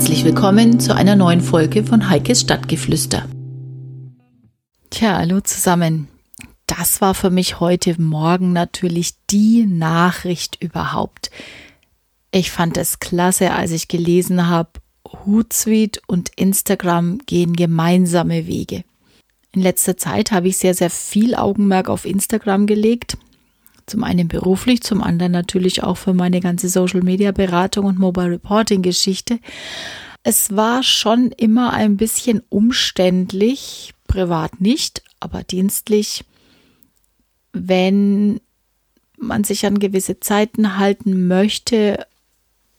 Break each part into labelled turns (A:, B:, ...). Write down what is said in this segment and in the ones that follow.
A: Herzlich willkommen zu einer neuen Folge von Heikes Stadtgeflüster. Tja, hallo zusammen. Das war für mich heute Morgen natürlich die Nachricht überhaupt. Ich fand es klasse, als ich gelesen habe, Hootsuite und Instagram gehen gemeinsame Wege. In letzter Zeit habe ich sehr, sehr viel Augenmerk auf Instagram gelegt. Zum einen beruflich, zum anderen natürlich auch für meine ganze Social Media Beratung und Mobile Reporting Geschichte. Es war schon immer ein bisschen umständlich, privat nicht, aber dienstlich, wenn man sich an gewisse Zeiten halten möchte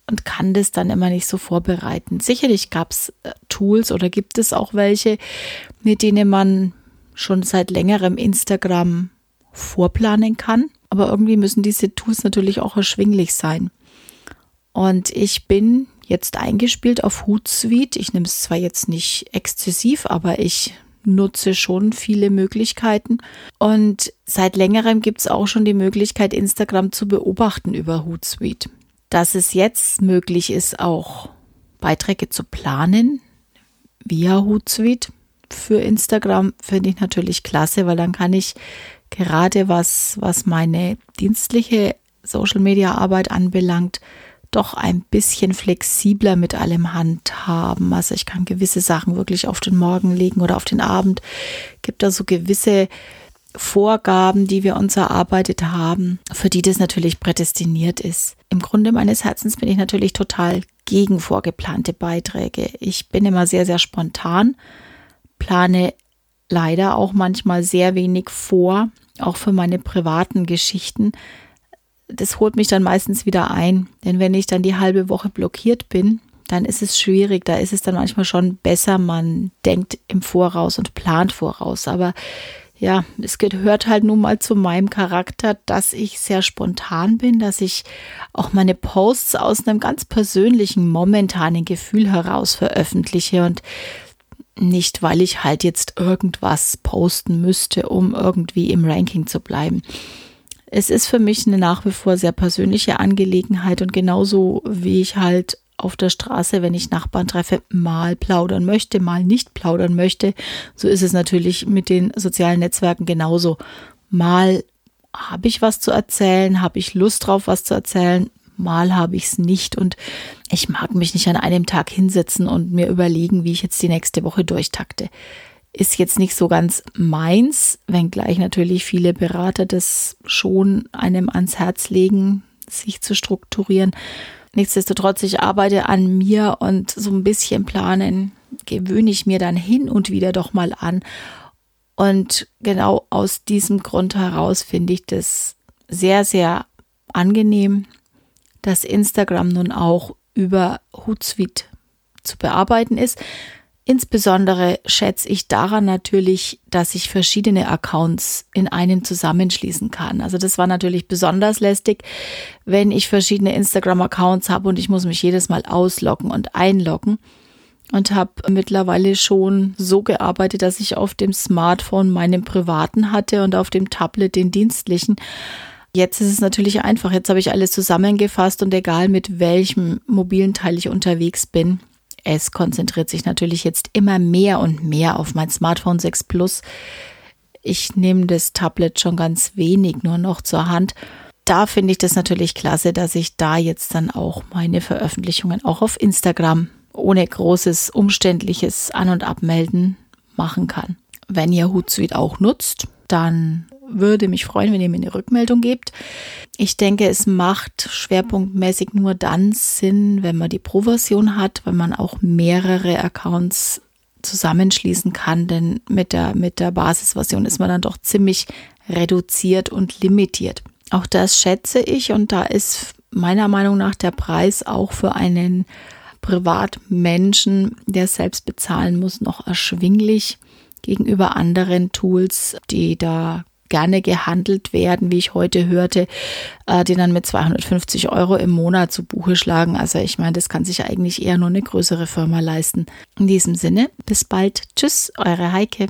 A: und kann das dann immer nicht so vorbereiten. Sicherlich gab es äh, Tools oder gibt es auch welche, mit denen man schon seit längerem Instagram vorplanen kann aber irgendwie müssen diese Tools natürlich auch erschwinglich sein. Und ich bin jetzt eingespielt auf Hootsuite. Ich nehme es zwar jetzt nicht exzessiv, aber ich nutze schon viele Möglichkeiten. Und seit längerem gibt es auch schon die Möglichkeit, Instagram zu beobachten über Hootsuite. Dass es jetzt möglich ist, auch Beiträge zu planen via Hootsuite für Instagram, finde ich natürlich klasse, weil dann kann ich gerade was, was meine dienstliche Social Media Arbeit anbelangt, doch ein bisschen flexibler mit allem handhaben. Also ich kann gewisse Sachen wirklich auf den Morgen legen oder auf den Abend. Gibt da so gewisse Vorgaben, die wir uns erarbeitet haben, für die das natürlich prädestiniert ist. Im Grunde meines Herzens bin ich natürlich total gegen vorgeplante Beiträge. Ich bin immer sehr, sehr spontan, plane leider auch manchmal sehr wenig vor, auch für meine privaten Geschichten. Das holt mich dann meistens wieder ein, denn wenn ich dann die halbe Woche blockiert bin, dann ist es schwierig. Da ist es dann manchmal schon besser, man denkt im Voraus und plant voraus. Aber ja, es gehört halt nun mal zu meinem Charakter, dass ich sehr spontan bin, dass ich auch meine Posts aus einem ganz persönlichen, momentanen Gefühl heraus veröffentliche und nicht, weil ich halt jetzt irgendwas posten müsste, um irgendwie im Ranking zu bleiben. Es ist für mich eine nach wie vor sehr persönliche Angelegenheit und genauso wie ich halt auf der Straße, wenn ich Nachbarn treffe, mal plaudern möchte, mal nicht plaudern möchte, so ist es natürlich mit den sozialen Netzwerken genauso. Mal habe ich was zu erzählen, habe ich Lust drauf, was zu erzählen, mal habe ich es nicht und ich mag mich nicht an einem Tag hinsetzen und mir überlegen, wie ich jetzt die nächste Woche durchtakte. Ist jetzt nicht so ganz meins, wenngleich natürlich viele Berater das schon einem ans Herz legen, sich zu strukturieren. Nichtsdestotrotz, ich arbeite an mir und so ein bisschen planen gewöhne ich mir dann hin und wieder doch mal an. Und genau aus diesem Grund heraus finde ich das sehr, sehr angenehm, dass Instagram nun auch über Hootsuite zu bearbeiten ist. Insbesondere schätze ich daran natürlich, dass ich verschiedene Accounts in einem zusammenschließen kann. Also das war natürlich besonders lästig, wenn ich verschiedene Instagram-Accounts habe und ich muss mich jedes Mal ausloggen und einloggen. Und habe mittlerweile schon so gearbeitet, dass ich auf dem Smartphone meinen privaten hatte und auf dem Tablet den dienstlichen. Jetzt ist es natürlich einfach. Jetzt habe ich alles zusammengefasst und egal mit welchem mobilen Teil ich unterwegs bin, es konzentriert sich natürlich jetzt immer mehr und mehr auf mein Smartphone 6 Plus. Ich nehme das Tablet schon ganz wenig nur noch zur Hand. Da finde ich das natürlich klasse, dass ich da jetzt dann auch meine Veröffentlichungen auch auf Instagram ohne großes umständliches An- und Abmelden machen kann. Wenn ihr Hootsuite auch nutzt, dann würde mich freuen, wenn ihr mir eine Rückmeldung gebt. Ich denke, es macht schwerpunktmäßig nur dann Sinn, wenn man die Pro-Version hat, wenn man auch mehrere Accounts zusammenschließen kann, denn mit der, mit der Basisversion ist man dann doch ziemlich reduziert und limitiert. Auch das schätze ich und da ist meiner Meinung nach der Preis auch für einen Privatmenschen, der selbst bezahlen muss, noch erschwinglich gegenüber anderen Tools, die da gerne gehandelt werden, wie ich heute hörte, äh, die dann mit 250 Euro im Monat zu Buche schlagen. Also ich meine, das kann sich eigentlich eher nur eine größere Firma leisten. In diesem Sinne, bis bald. Tschüss, eure Heike.